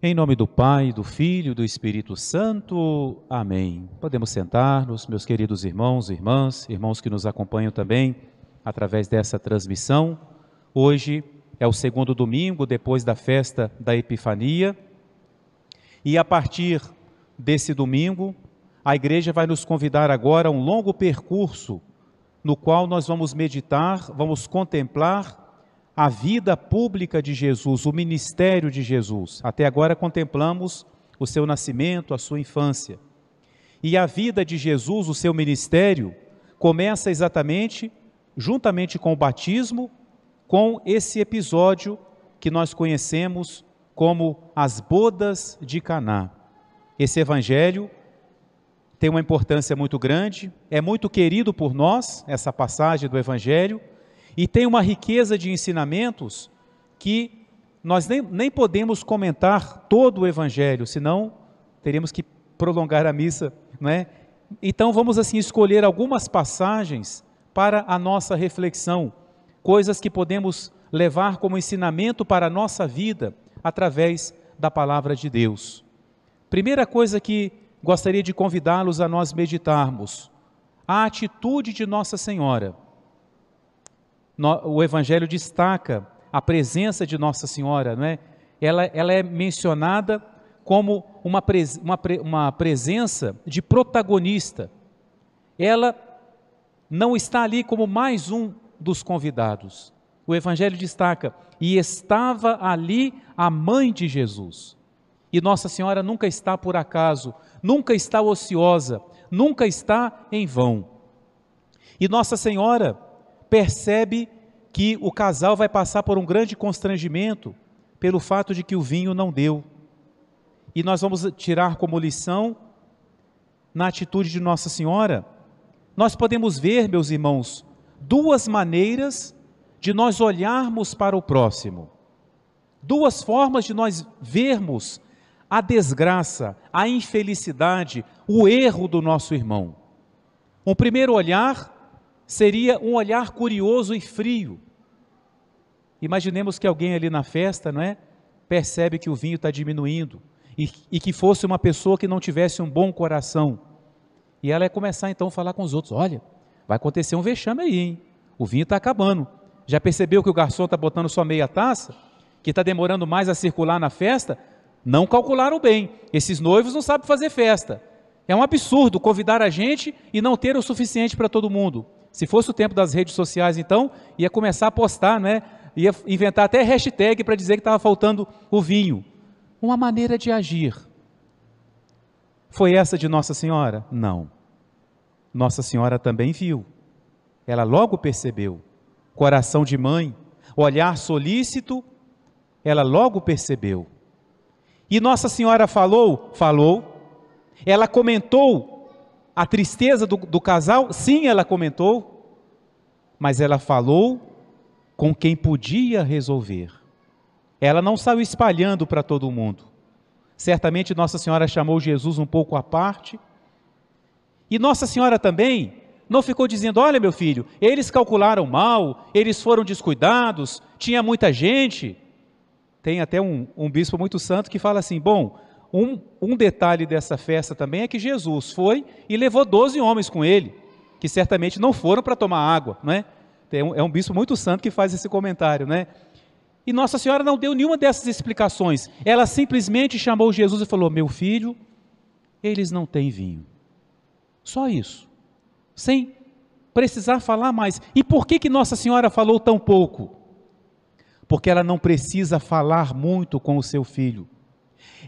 Em nome do Pai, do Filho e do Espírito Santo. Amém. Podemos sentar-nos, meus queridos irmãos e irmãs, irmãos que nos acompanham também através dessa transmissão. Hoje é o segundo domingo depois da festa da Epifania. E a partir desse domingo, a igreja vai nos convidar agora a um longo percurso no qual nós vamos meditar, vamos contemplar a vida pública de Jesus, o ministério de Jesus. Até agora contemplamos o seu nascimento, a sua infância. E a vida de Jesus, o seu ministério, começa exatamente juntamente com o batismo, com esse episódio que nós conhecemos como as bodas de Caná. Esse evangelho tem uma importância muito grande, é muito querido por nós, essa passagem do evangelho, e tem uma riqueza de ensinamentos que nós nem, nem podemos comentar todo o Evangelho, senão teríamos que prolongar a missa, não é? Então vamos assim escolher algumas passagens para a nossa reflexão, coisas que podemos levar como ensinamento para a nossa vida através da palavra de Deus. Primeira coisa que gostaria de convidá-los a nós meditarmos, a atitude de Nossa Senhora o Evangelho destaca a presença de Nossa Senhora, não é? Ela, ela é mencionada como uma, uma, uma presença de protagonista. Ela não está ali como mais um dos convidados. O Evangelho destaca: e estava ali a mãe de Jesus. E Nossa Senhora nunca está por acaso, nunca está ociosa, nunca está em vão. E Nossa Senhora percebe que o casal vai passar por um grande constrangimento pelo fato de que o vinho não deu. E nós vamos tirar como lição, na atitude de Nossa Senhora, nós podemos ver, meus irmãos, duas maneiras de nós olharmos para o próximo. Duas formas de nós vermos a desgraça, a infelicidade, o erro do nosso irmão. Um primeiro olhar seria um olhar curioso e frio. Imaginemos que alguém ali na festa, não é? Percebe que o vinho está diminuindo e, e, que fosse uma pessoa que não tivesse um bom coração. E ela ia começar então a falar com os outros: olha, vai acontecer um vexame aí, hein? O vinho está acabando. Já percebeu que o garçom está botando sua meia taça? Que está demorando mais a circular na festa? Não calcularam bem. Esses noivos não sabem fazer festa. É um absurdo convidar a gente e não ter o suficiente para todo mundo. Se fosse o tempo das redes sociais, então, ia começar a postar, né? ia inventar até hashtag para dizer que estava faltando o vinho. Uma maneira de agir. Foi essa de Nossa Senhora? Não. Nossa Senhora também viu. Ela logo percebeu. Coração de mãe, olhar solícito, ela logo percebeu. E Nossa Senhora falou? Falou. Ela comentou a tristeza do, do casal? Sim, ela comentou, mas ela falou com quem podia resolver. Ela não saiu espalhando para todo mundo. Certamente Nossa Senhora chamou Jesus um pouco à parte. E Nossa Senhora também não ficou dizendo: Olha, meu filho, eles calcularam mal, eles foram descuidados, tinha muita gente. Tem até um, um bispo muito santo que fala assim: Bom, um, um detalhe dessa festa também é que Jesus foi e levou 12 homens com ele, que certamente não foram para tomar água, não é? Um, é um bispo muito santo que faz esse comentário, né? E Nossa Senhora não deu nenhuma dessas explicações. Ela simplesmente chamou Jesus e falou: Meu filho, eles não têm vinho. Só isso. Sem precisar falar mais. E por que, que Nossa Senhora falou tão pouco? Porque ela não precisa falar muito com o seu filho.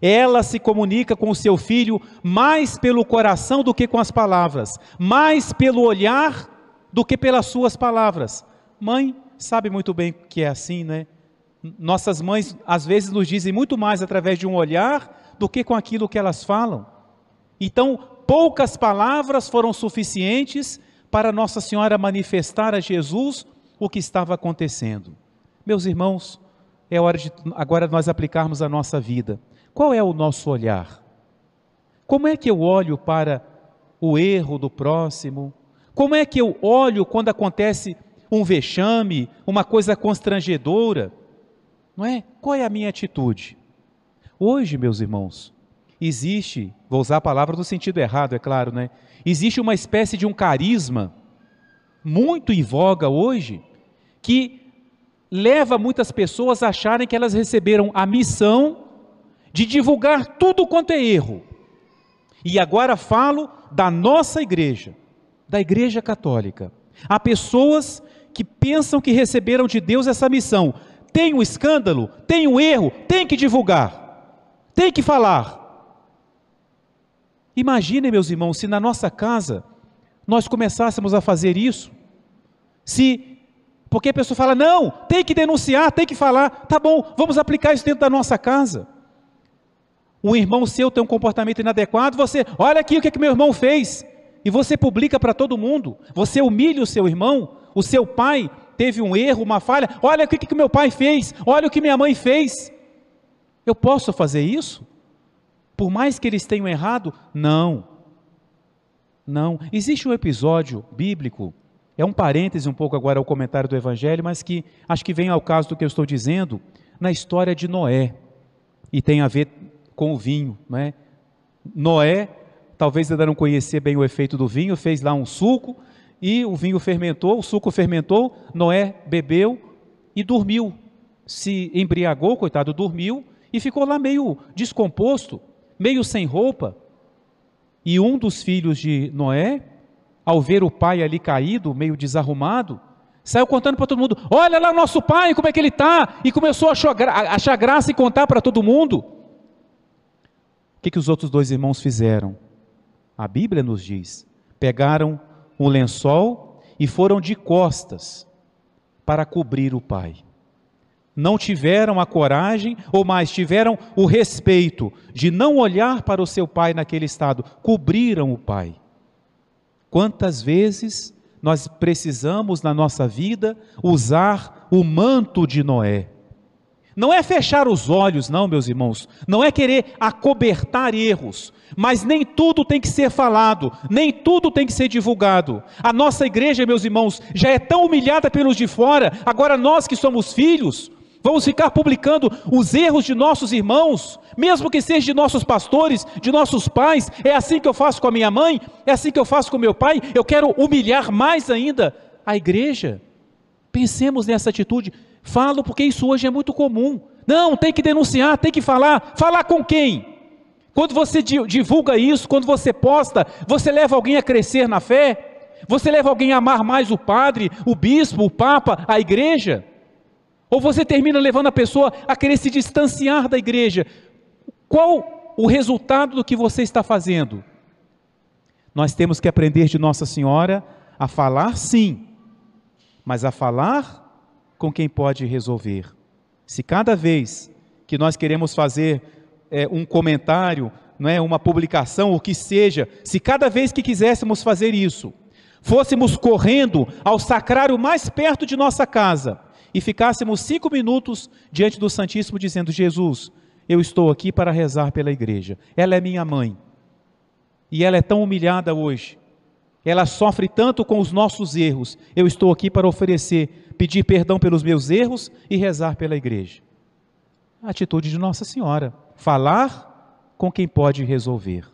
Ela se comunica com o seu filho mais pelo coração do que com as palavras, mais pelo olhar do que pelas suas palavras. Mãe sabe muito bem que é assim, né? Nossas mães às vezes nos dizem muito mais através de um olhar do que com aquilo que elas falam. Então, poucas palavras foram suficientes para Nossa Senhora manifestar a Jesus o que estava acontecendo. Meus irmãos, é hora de agora nós aplicarmos a nossa vida. Qual é o nosso olhar? Como é que eu olho para o erro do próximo? Como é que eu olho quando acontece um vexame, uma coisa constrangedora? Não é? Qual é a minha atitude? Hoje, meus irmãos, existe, vou usar a palavra no sentido errado, é claro, né? Existe uma espécie de um carisma muito em voga hoje que leva muitas pessoas a acharem que elas receberam a missão de divulgar tudo quanto é erro. E agora falo da nossa igreja, da Igreja Católica. Há pessoas que pensam que receberam de Deus essa missão. Tem um escândalo, tem um erro, tem que divulgar, tem que falar. Imaginem, meus irmãos, se na nossa casa nós começássemos a fazer isso, se porque a pessoa fala, não, tem que denunciar, tem que falar, tá bom, vamos aplicar isso dentro da nossa casa. Um irmão seu tem um comportamento inadequado, você, olha aqui o que, é que meu irmão fez, e você publica para todo mundo, você humilha o seu irmão, o seu pai teve um erro, uma falha, olha o que, que meu pai fez, olha o que minha mãe fez. Eu posso fazer isso? Por mais que eles tenham errado? Não. Não. Existe um episódio bíblico, é um parêntese um pouco agora ao comentário do Evangelho, mas que acho que vem ao caso do que eu estou dizendo, na história de Noé. E tem a ver com o vinho. Né? Noé, talvez ainda não conhecia bem o efeito do vinho, fez lá um suco, e o vinho fermentou, o suco fermentou, Noé bebeu e dormiu. Se embriagou, coitado, dormiu e ficou lá meio descomposto meio sem roupa. E um dos filhos de Noé, ao ver o pai ali caído, meio desarrumado, saiu contando para todo mundo: Olha lá o nosso pai, como é que ele está? E começou a achar graça e contar para todo mundo. O que, que os outros dois irmãos fizeram? A Bíblia nos diz: pegaram um lençol e foram de costas para cobrir o pai não tiveram a coragem, ou mais, tiveram o respeito de não olhar para o seu pai naquele estado, cobriram o pai. Quantas vezes nós precisamos na nossa vida usar o manto de Noé? Não é fechar os olhos, não, meus irmãos, não é querer acobertar erros, mas nem tudo tem que ser falado, nem tudo tem que ser divulgado. A nossa igreja, meus irmãos, já é tão humilhada pelos de fora, agora nós que somos filhos, Vamos ficar publicando os erros de nossos irmãos, mesmo que seja de nossos pastores, de nossos pais. É assim que eu faço com a minha mãe, é assim que eu faço com meu pai. Eu quero humilhar mais ainda a igreja. Pensemos nessa atitude. Falo porque isso hoje é muito comum. Não, tem que denunciar, tem que falar. Falar com quem? Quando você divulga isso, quando você posta, você leva alguém a crescer na fé? Você leva alguém a amar mais o padre, o bispo, o papa, a igreja? Ou você termina levando a pessoa a querer se distanciar da igreja. Qual o resultado do que você está fazendo? Nós temos que aprender de Nossa Senhora a falar sim, mas a falar com quem pode resolver. Se cada vez que nós queremos fazer é, um comentário, não é, uma publicação, o que seja, se cada vez que quiséssemos fazer isso, fôssemos correndo ao sacrário mais perto de nossa casa, e ficássemos cinco minutos diante do Santíssimo dizendo: Jesus, eu estou aqui para rezar pela igreja. Ela é minha mãe. E ela é tão humilhada hoje. Ela sofre tanto com os nossos erros. Eu estou aqui para oferecer, pedir perdão pelos meus erros e rezar pela igreja. A atitude de Nossa Senhora. Falar com quem pode resolver.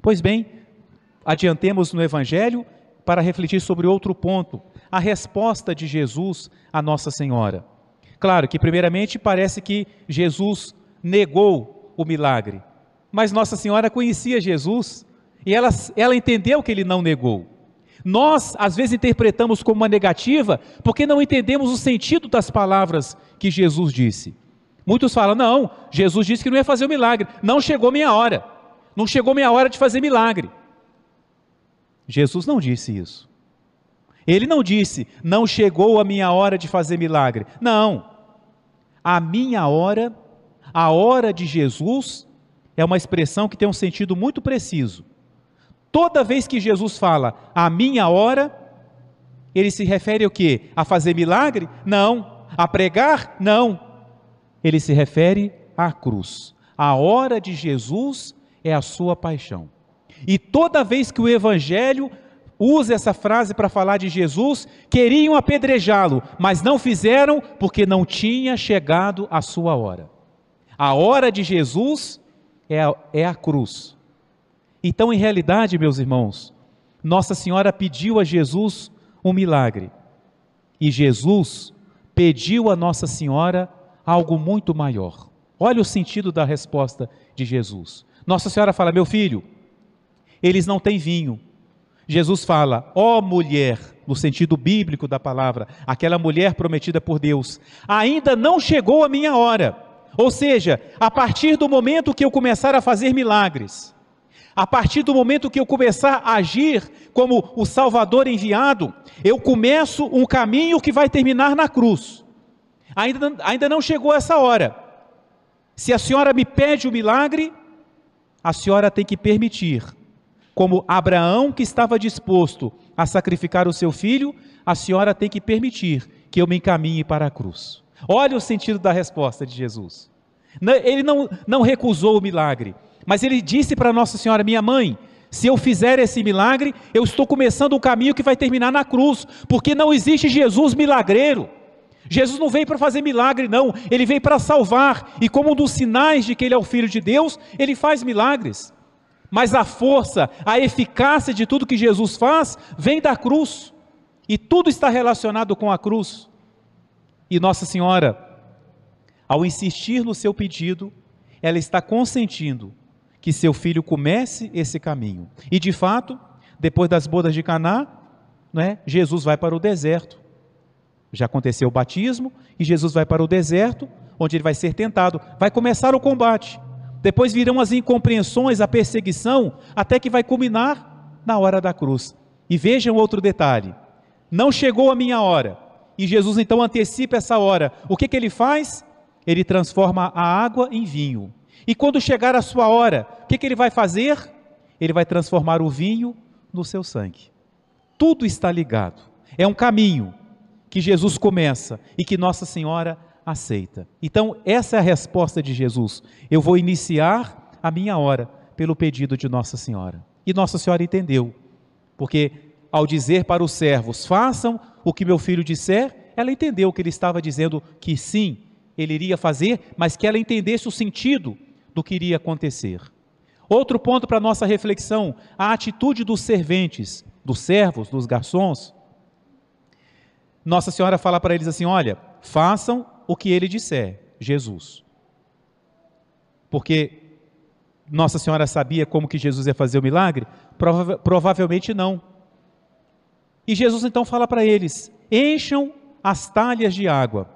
Pois bem, adiantemos no Evangelho para refletir sobre outro ponto a resposta de Jesus a Nossa Senhora. Claro que, primeiramente, parece que Jesus negou o milagre, mas Nossa Senhora conhecia Jesus e ela, ela entendeu que ele não negou. Nós, às vezes, interpretamos como uma negativa porque não entendemos o sentido das palavras que Jesus disse. Muitos falam: não, Jesus disse que não ia fazer o milagre, não chegou minha hora, não chegou minha hora de fazer milagre. Jesus não disse isso. Ele não disse, não chegou a minha hora de fazer milagre. Não. A minha hora, a hora de Jesus, é uma expressão que tem um sentido muito preciso. Toda vez que Jesus fala a minha hora, ele se refere ao quê? A fazer milagre? Não. A pregar? Não. Ele se refere à cruz. A hora de Jesus é a sua paixão. E toda vez que o evangelho usa essa frase para falar de Jesus, queriam apedrejá-lo, mas não fizeram porque não tinha chegado a sua hora. A hora de Jesus é a, é a cruz. Então, em realidade, meus irmãos, Nossa Senhora pediu a Jesus um milagre. E Jesus pediu a Nossa Senhora algo muito maior. Olha o sentido da resposta de Jesus. Nossa Senhora fala: Meu filho, eles não têm vinho. Jesus fala: Ó oh, mulher, no sentido bíblico da palavra, aquela mulher prometida por Deus, ainda não chegou a minha hora. Ou seja, a partir do momento que eu começar a fazer milagres, a partir do momento que eu começar a agir como o Salvador enviado, eu começo um caminho que vai terminar na cruz. Ainda, ainda não chegou essa hora. Se a senhora me pede o milagre, a senhora tem que permitir. Como Abraão, que estava disposto a sacrificar o seu filho, a senhora tem que permitir que eu me encaminhe para a cruz. Olha o sentido da resposta de Jesus. Ele não, não recusou o milagre, mas ele disse para Nossa Senhora, minha mãe, se eu fizer esse milagre, eu estou começando um caminho que vai terminar na cruz, porque não existe Jesus milagreiro. Jesus não veio para fazer milagre, não, ele veio para salvar, e como um dos sinais de que ele é o Filho de Deus, ele faz milagres. Mas a força, a eficácia de tudo que Jesus faz vem da cruz, e tudo está relacionado com a cruz. E Nossa Senhora, ao insistir no seu pedido, ela está consentindo que seu filho comece esse caminho. E de fato, depois das bodas de Caná, né, Jesus vai para o deserto. Já aconteceu o batismo e Jesus vai para o deserto, onde ele vai ser tentado. Vai começar o combate. Depois virão as incompreensões, a perseguição, até que vai culminar na hora da cruz. E vejam outro detalhe: não chegou a minha hora. E Jesus então antecipa essa hora. O que, que ele faz? Ele transforma a água em vinho. E quando chegar a sua hora, o que, que ele vai fazer? Ele vai transformar o vinho no seu sangue. Tudo está ligado. É um caminho que Jesus começa e que Nossa Senhora aceita. Então, essa é a resposta de Jesus. Eu vou iniciar a minha hora pelo pedido de Nossa Senhora. E Nossa Senhora entendeu, porque ao dizer para os servos: façam o que meu filho disser, ela entendeu que ele estava dizendo que sim, ele iria fazer, mas que ela entendesse o sentido do que iria acontecer. Outro ponto para nossa reflexão: a atitude dos serventes, dos servos, dos garçons. Nossa Senhora fala para eles assim: olha, façam o que ele disser, Jesus. Porque Nossa Senhora sabia como que Jesus ia fazer o milagre? Prova provavelmente não. E Jesus então fala para eles: encham as talhas de água.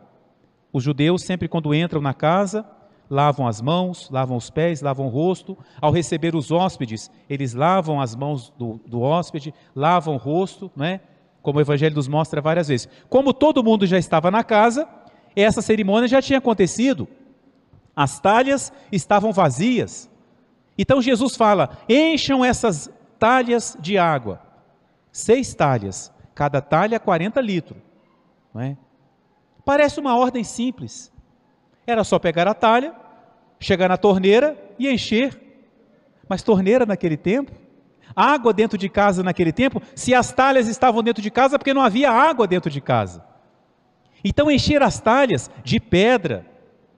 Os judeus, sempre quando entram na casa, lavam as mãos, lavam os pés, lavam o rosto. Ao receber os hóspedes, eles lavam as mãos do, do hóspede, lavam o rosto, né? como o Evangelho nos mostra várias vezes. Como todo mundo já estava na casa, essa cerimônia já tinha acontecido. As talhas estavam vazias. Então Jesus fala: encham essas talhas de água. Seis talhas, cada talha 40 litros. Não é? Parece uma ordem simples. Era só pegar a talha, chegar na torneira e encher. Mas torneira naquele tempo, água dentro de casa naquele tempo, se as talhas estavam dentro de casa, porque não havia água dentro de casa. Então encher as talhas de pedra,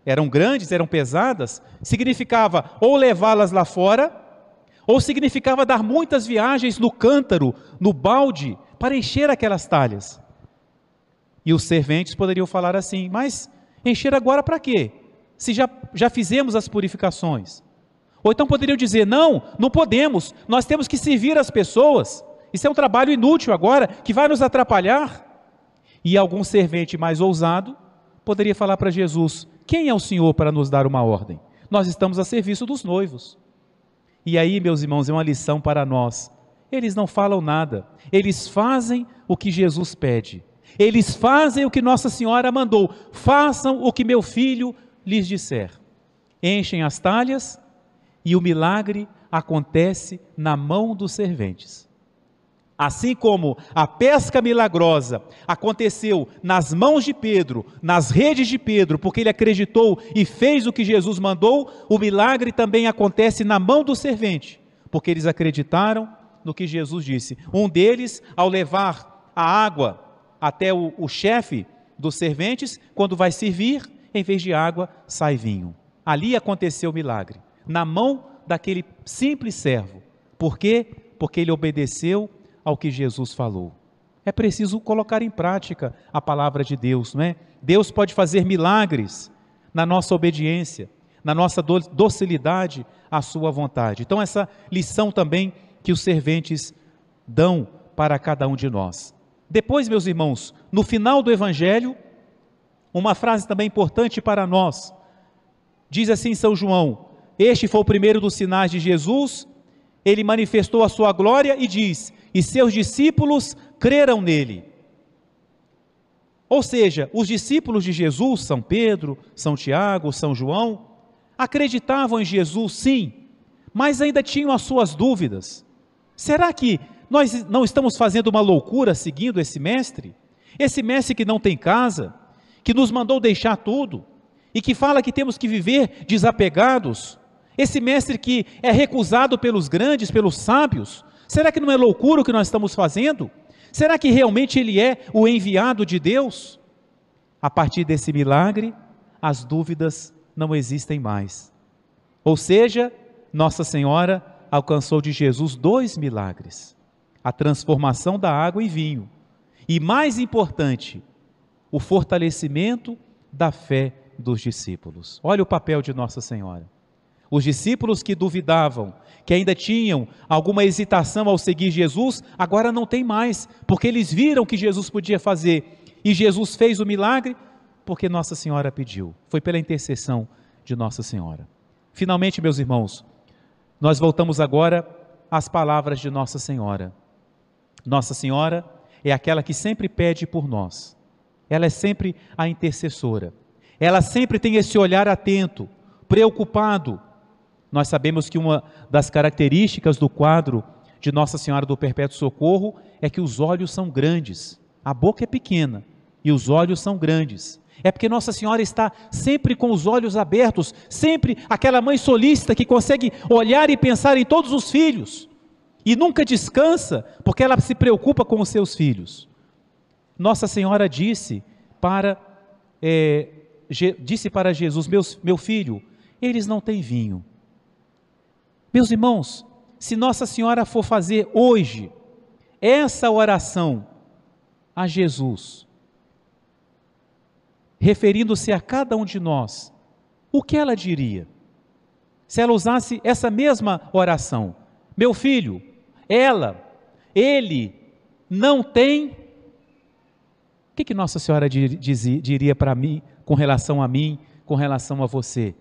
eram grandes, eram pesadas, significava ou levá-las lá fora, ou significava dar muitas viagens no cântaro, no balde, para encher aquelas talhas. E os serventes poderiam falar assim: mas encher agora para quê? Se já, já fizemos as purificações? Ou então poderiam dizer: não, não podemos, nós temos que servir as pessoas, isso é um trabalho inútil agora, que vai nos atrapalhar. E algum servente mais ousado poderia falar para Jesus: quem é o Senhor para nos dar uma ordem? Nós estamos a serviço dos noivos. E aí, meus irmãos, é uma lição para nós. Eles não falam nada, eles fazem o que Jesus pede. Eles fazem o que Nossa Senhora mandou. Façam o que meu filho lhes disser: enchem as talhas, e o milagre acontece na mão dos serventes. Assim como a pesca milagrosa aconteceu nas mãos de Pedro, nas redes de Pedro, porque ele acreditou e fez o que Jesus mandou, o milagre também acontece na mão do servente, porque eles acreditaram no que Jesus disse. Um deles, ao levar a água até o, o chefe dos serventes, quando vai servir, em vez de água, sai vinho. Ali aconteceu o milagre, na mão daquele simples servo. Por quê? Porque ele obedeceu ao que Jesus falou. É preciso colocar em prática a palavra de Deus, não é? Deus pode fazer milagres na nossa obediência, na nossa docilidade à sua vontade. Então essa lição também que os serventes dão para cada um de nós. Depois, meus irmãos, no final do evangelho, uma frase também importante para nós. Diz assim São João: Este foi o primeiro dos sinais de Jesus, ele manifestou a sua glória e diz: E seus discípulos creram nele. Ou seja, os discípulos de Jesus, São Pedro, São Tiago, São João, acreditavam em Jesus, sim, mas ainda tinham as suas dúvidas. Será que nós não estamos fazendo uma loucura seguindo esse mestre? Esse mestre que não tem casa, que nos mandou deixar tudo e que fala que temos que viver desapegados. Esse mestre que é recusado pelos grandes, pelos sábios. Será que não é loucura o que nós estamos fazendo? Será que realmente ele é o enviado de Deus? A partir desse milagre, as dúvidas não existem mais. Ou seja, Nossa Senhora alcançou de Jesus dois milagres: a transformação da água em vinho, e mais importante, o fortalecimento da fé dos discípulos. Olha o papel de Nossa Senhora. Os discípulos que duvidavam, que ainda tinham alguma hesitação ao seguir Jesus, agora não tem mais, porque eles viram que Jesus podia fazer. E Jesus fez o milagre porque Nossa Senhora pediu. Foi pela intercessão de Nossa Senhora. Finalmente, meus irmãos, nós voltamos agora às palavras de Nossa Senhora. Nossa Senhora é aquela que sempre pede por nós. Ela é sempre a intercessora. Ela sempre tem esse olhar atento, preocupado nós sabemos que uma das características do quadro de Nossa Senhora do Perpétuo Socorro é que os olhos são grandes, a boca é pequena e os olhos são grandes. É porque Nossa Senhora está sempre com os olhos abertos, sempre aquela mãe solícita que consegue olhar e pensar em todos os filhos e nunca descansa, porque ela se preocupa com os seus filhos. Nossa Senhora disse para é, disse para Jesus: meu filho, eles não têm vinho. Meus irmãos, se Nossa Senhora for fazer hoje essa oração a Jesus, referindo-se a cada um de nós, o que ela diria? Se ela usasse essa mesma oração, meu filho, ela, ele não tem. O que, que Nossa Senhora diria para mim, com relação a mim, com relação a você?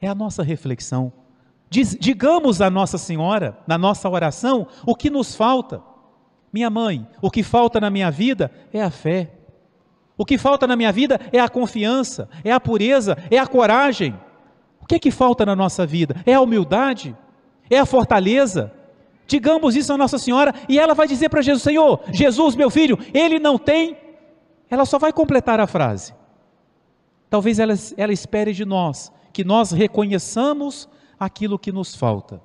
É a nossa reflexão. Diz, digamos a Nossa Senhora, na nossa oração, o que nos falta. Minha mãe, o que falta na minha vida é a fé. O que falta na minha vida é a confiança, é a pureza, é a coragem. O que é que falta na nossa vida? É a humildade, é a fortaleza. Digamos isso a Nossa Senhora e ela vai dizer para Jesus: Senhor, Jesus, meu filho, ele não tem. Ela só vai completar a frase. Talvez ela, ela espere de nós que nós reconheçamos aquilo que nos falta.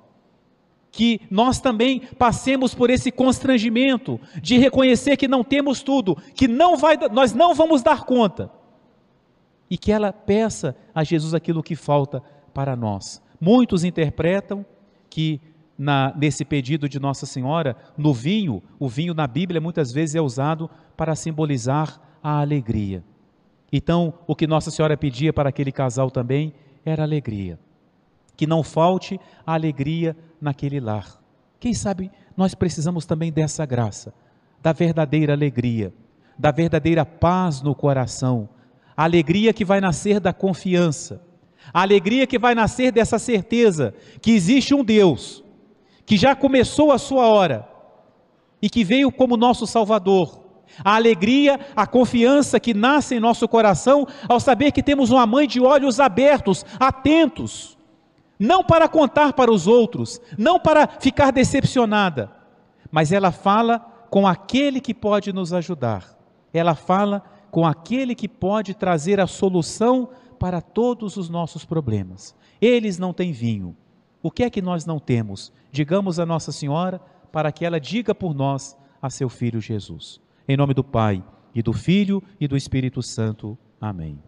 Que nós também passemos por esse constrangimento de reconhecer que não temos tudo, que não vai, nós não vamos dar conta. E que ela peça a Jesus aquilo que falta para nós. Muitos interpretam que na, nesse pedido de Nossa Senhora, no vinho, o vinho na Bíblia muitas vezes é usado para simbolizar a alegria. Então, o que Nossa Senhora pedia para aquele casal também era alegria que não falte a alegria naquele lar. Quem sabe nós precisamos também dessa graça, da verdadeira alegria, da verdadeira paz no coração, a alegria que vai nascer da confiança, a alegria que vai nascer dessa certeza que existe um Deus, que já começou a sua hora e que veio como nosso Salvador. A alegria, a confiança que nasce em nosso coração ao saber que temos uma mãe de olhos abertos, atentos, não para contar para os outros, não para ficar decepcionada, mas ela fala com aquele que pode nos ajudar. Ela fala com aquele que pode trazer a solução para todos os nossos problemas. Eles não têm vinho. O que é que nós não temos? Digamos a Nossa Senhora para que ela diga por nós a seu filho Jesus. Em nome do Pai, e do Filho e do Espírito Santo. Amém.